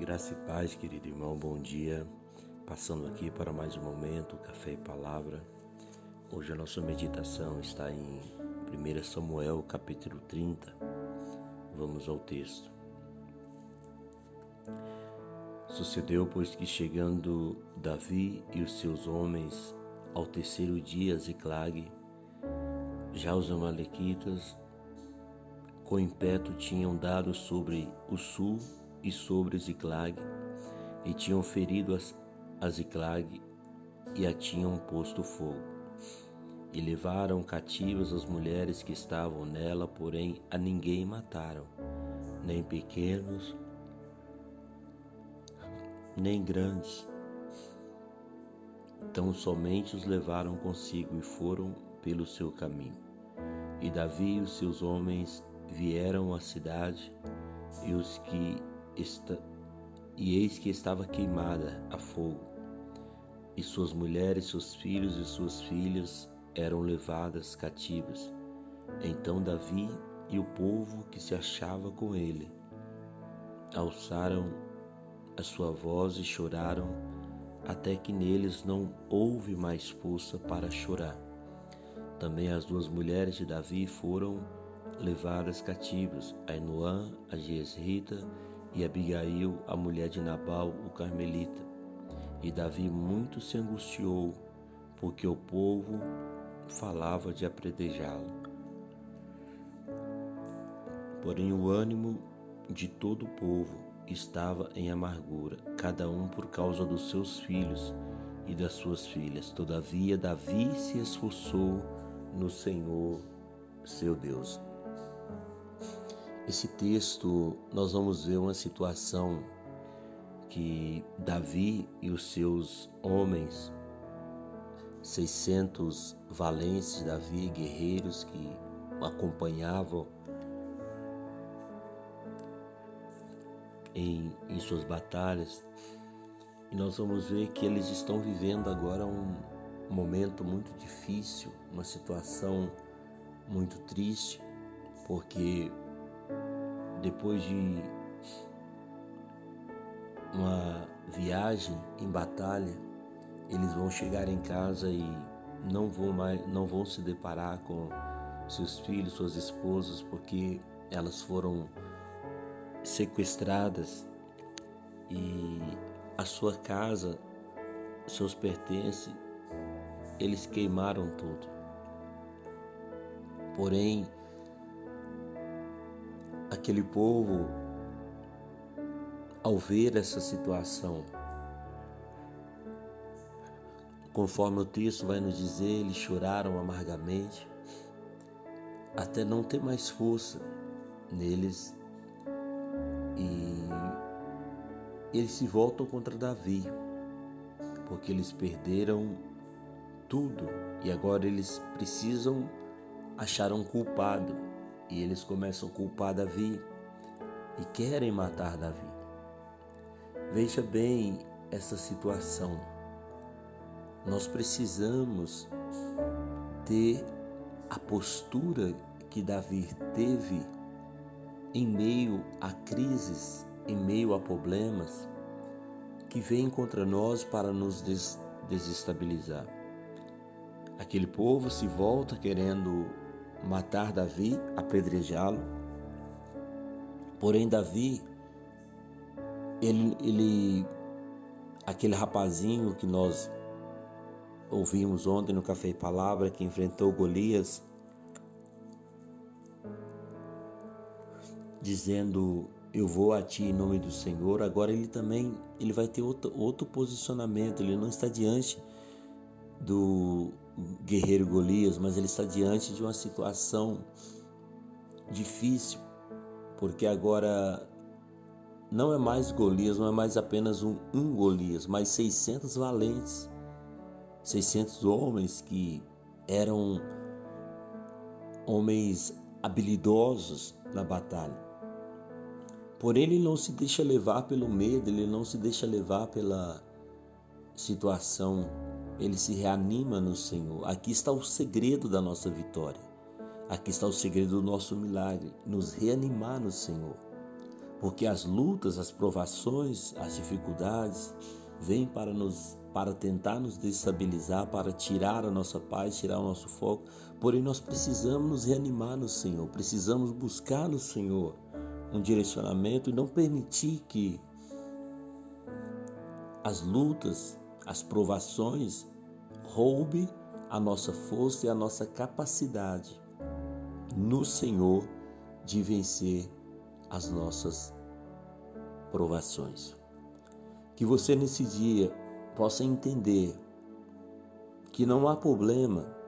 Graça e paz, querido irmão, bom dia. Passando aqui para mais um momento, Café e Palavra. Hoje a nossa meditação está em 1 Samuel, capítulo 30. Vamos ao texto. Sucedeu, pois, que chegando Davi e os seus homens ao terceiro dia, Ziclag, já os amalequitas com impeto tinham dado sobre o sul e sobre Ziclag, e tinham ferido a Ziclag e a tinham posto fogo. E levaram cativas as mulheres que estavam nela, porém a ninguém mataram, nem pequenos, nem grandes. Então somente os levaram consigo e foram pelo seu caminho. E Davi e os seus homens vieram à cidade, e os que e eis que estava queimada a fogo, e suas mulheres, seus filhos e suas filhas eram levadas cativas. Então Davi e o povo que se achava com ele alçaram a sua voz e choraram, até que neles não houve mais força para chorar. Também as duas mulheres de Davi foram levadas cativas, Ainoã, a Jezrita e Abigail, a mulher de Nabal, o carmelita. E Davi muito se angustiou, porque o povo falava de apredejá-lo. Porém, o ânimo de todo o povo estava em amargura, cada um por causa dos seus filhos e das suas filhas. Todavia, Davi se esforçou no Senhor, seu Deus. Esse texto nós vamos ver uma situação que Davi e os seus homens, 600 valentes Davi, guerreiros que o acompanhavam em, em suas batalhas, e nós vamos ver que eles estão vivendo agora um momento muito difícil, uma situação muito triste, porque depois de uma viagem em batalha, eles vão chegar em casa e não vão mais, não vão se deparar com seus filhos, suas esposas, porque elas foram sequestradas e a sua casa, seus pertences, eles queimaram tudo. Porém, aquele povo, ao ver essa situação, conforme o texto vai nos dizer, eles choraram amargamente, até não ter mais força neles. E eles se voltam contra Davi, porque eles perderam tudo e agora eles precisam achar um culpado e eles começam a culpar Davi e querem matar Davi. Veja bem essa situação. Nós precisamos ter a postura que Davi teve em meio a crises, em meio a problemas que vêm contra nós para nos des desestabilizar. Aquele povo se volta querendo matar Davi, apedrejá-lo. Porém, Davi, ele, ele, aquele rapazinho que nós ouvimos ontem no Café e Palavra, que enfrentou Golias, dizendo eu vou a ti em nome do Senhor. Agora ele também ele vai ter outro, outro posicionamento. Ele não está diante do guerreiro Golias, mas ele está diante de uma situação difícil, porque agora não é mais Golias, não é mais apenas um, um Golias, mas 600 valentes, 600 homens que eram homens habilidosos na batalha. Porém, ele não se deixa levar pelo medo, ele não se deixa levar pela situação ele se reanima no Senhor. Aqui está o segredo da nossa vitória. Aqui está o segredo do nosso milagre, nos reanimar no Senhor. Porque as lutas, as provações, as dificuldades vêm para nos para tentar nos destabilizar, para tirar a nossa paz, tirar o nosso foco. Porém, nós precisamos nos reanimar no Senhor, precisamos buscar no Senhor um direcionamento e não permitir que as lutas, as provações roube a nossa força e a nossa capacidade no Senhor de vencer as nossas provações. Que você nesse dia possa entender que não há problema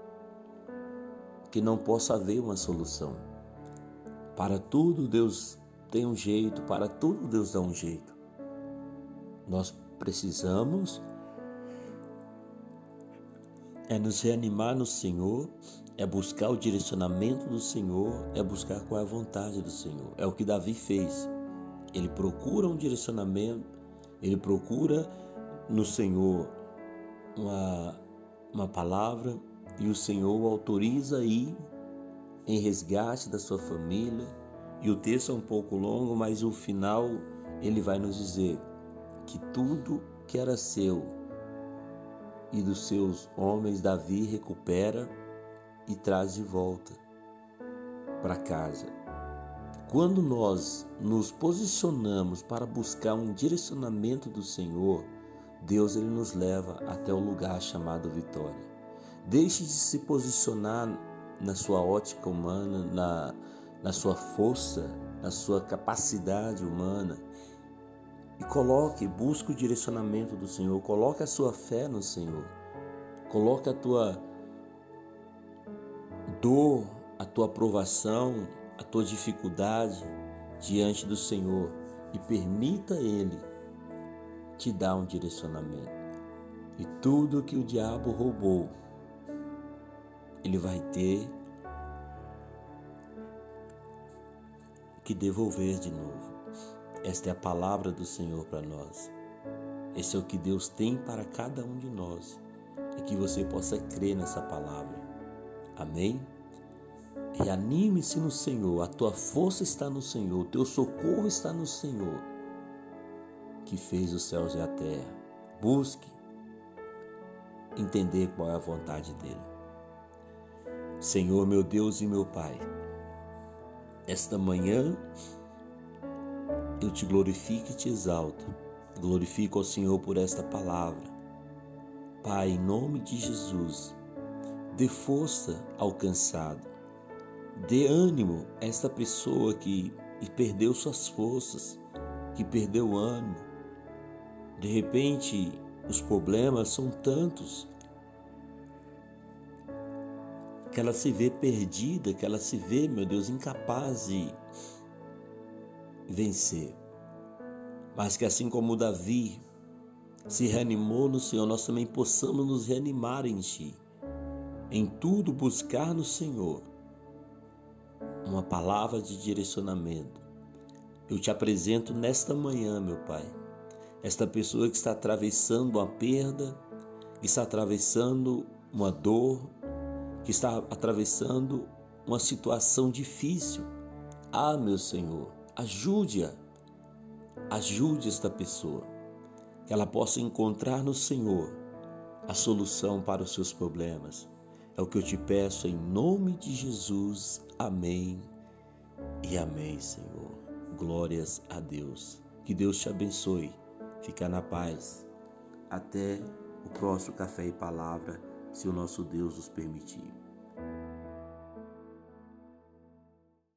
que não possa haver uma solução. Para tudo Deus tem um jeito, para tudo Deus dá um jeito. Nós precisamos é nos reanimar no Senhor, é buscar o direcionamento do Senhor, é buscar qual é a vontade do Senhor. É o que Davi fez. Ele procura um direcionamento, ele procura no Senhor uma, uma palavra e o Senhor autoriza a ir em resgate da sua família. E o texto é um pouco longo, mas o final ele vai nos dizer que tudo que era seu e dos seus homens Davi recupera e traz de volta para casa. Quando nós nos posicionamos para buscar um direcionamento do Senhor, Deus ele nos leva até o lugar chamado vitória. Deixe de se posicionar na sua ótica humana, na, na sua força, na sua capacidade humana e coloque, busque o direcionamento do Senhor, coloque a sua fé no Senhor, coloque a tua dor, a tua provação, a tua dificuldade diante do Senhor e permita Ele te dar um direcionamento. E tudo que o diabo roubou, ele vai ter que devolver de novo. Esta é a palavra do Senhor para nós. Esse é o que Deus tem para cada um de nós e que você possa crer nessa palavra. Amém? Reanime-se no Senhor, a tua força está no Senhor, o teu socorro está no Senhor, que fez os céus e a terra. Busque entender qual é a vontade dele. Senhor, meu Deus e meu Pai, esta manhã eu te glorifico e te exalto. Glorifico ao Senhor por esta palavra. Pai, em nome de Jesus, dê força ao cansado. Dê ânimo a esta pessoa que perdeu suas forças, que perdeu o ânimo. De repente, os problemas são tantos que ela se vê perdida, que ela se vê, meu Deus, incapaz de vencer. Mas que assim como Davi se reanimou no Senhor, nós também possamos nos reanimar em Ti. Em tudo buscar no Senhor uma palavra de direcionamento. Eu te apresento nesta manhã, meu Pai, esta pessoa que está atravessando uma perda, que está atravessando uma dor, que está atravessando uma situação difícil. Ah, meu Senhor, Ajude-a. Ajude esta pessoa. Que ela possa encontrar no Senhor a solução para os seus problemas. É o que eu te peço em nome de Jesus. Amém e amém, Senhor. Glórias a Deus. Que Deus te abençoe. Fica na paz. Até o próximo Café e Palavra, se o nosso Deus nos permitir.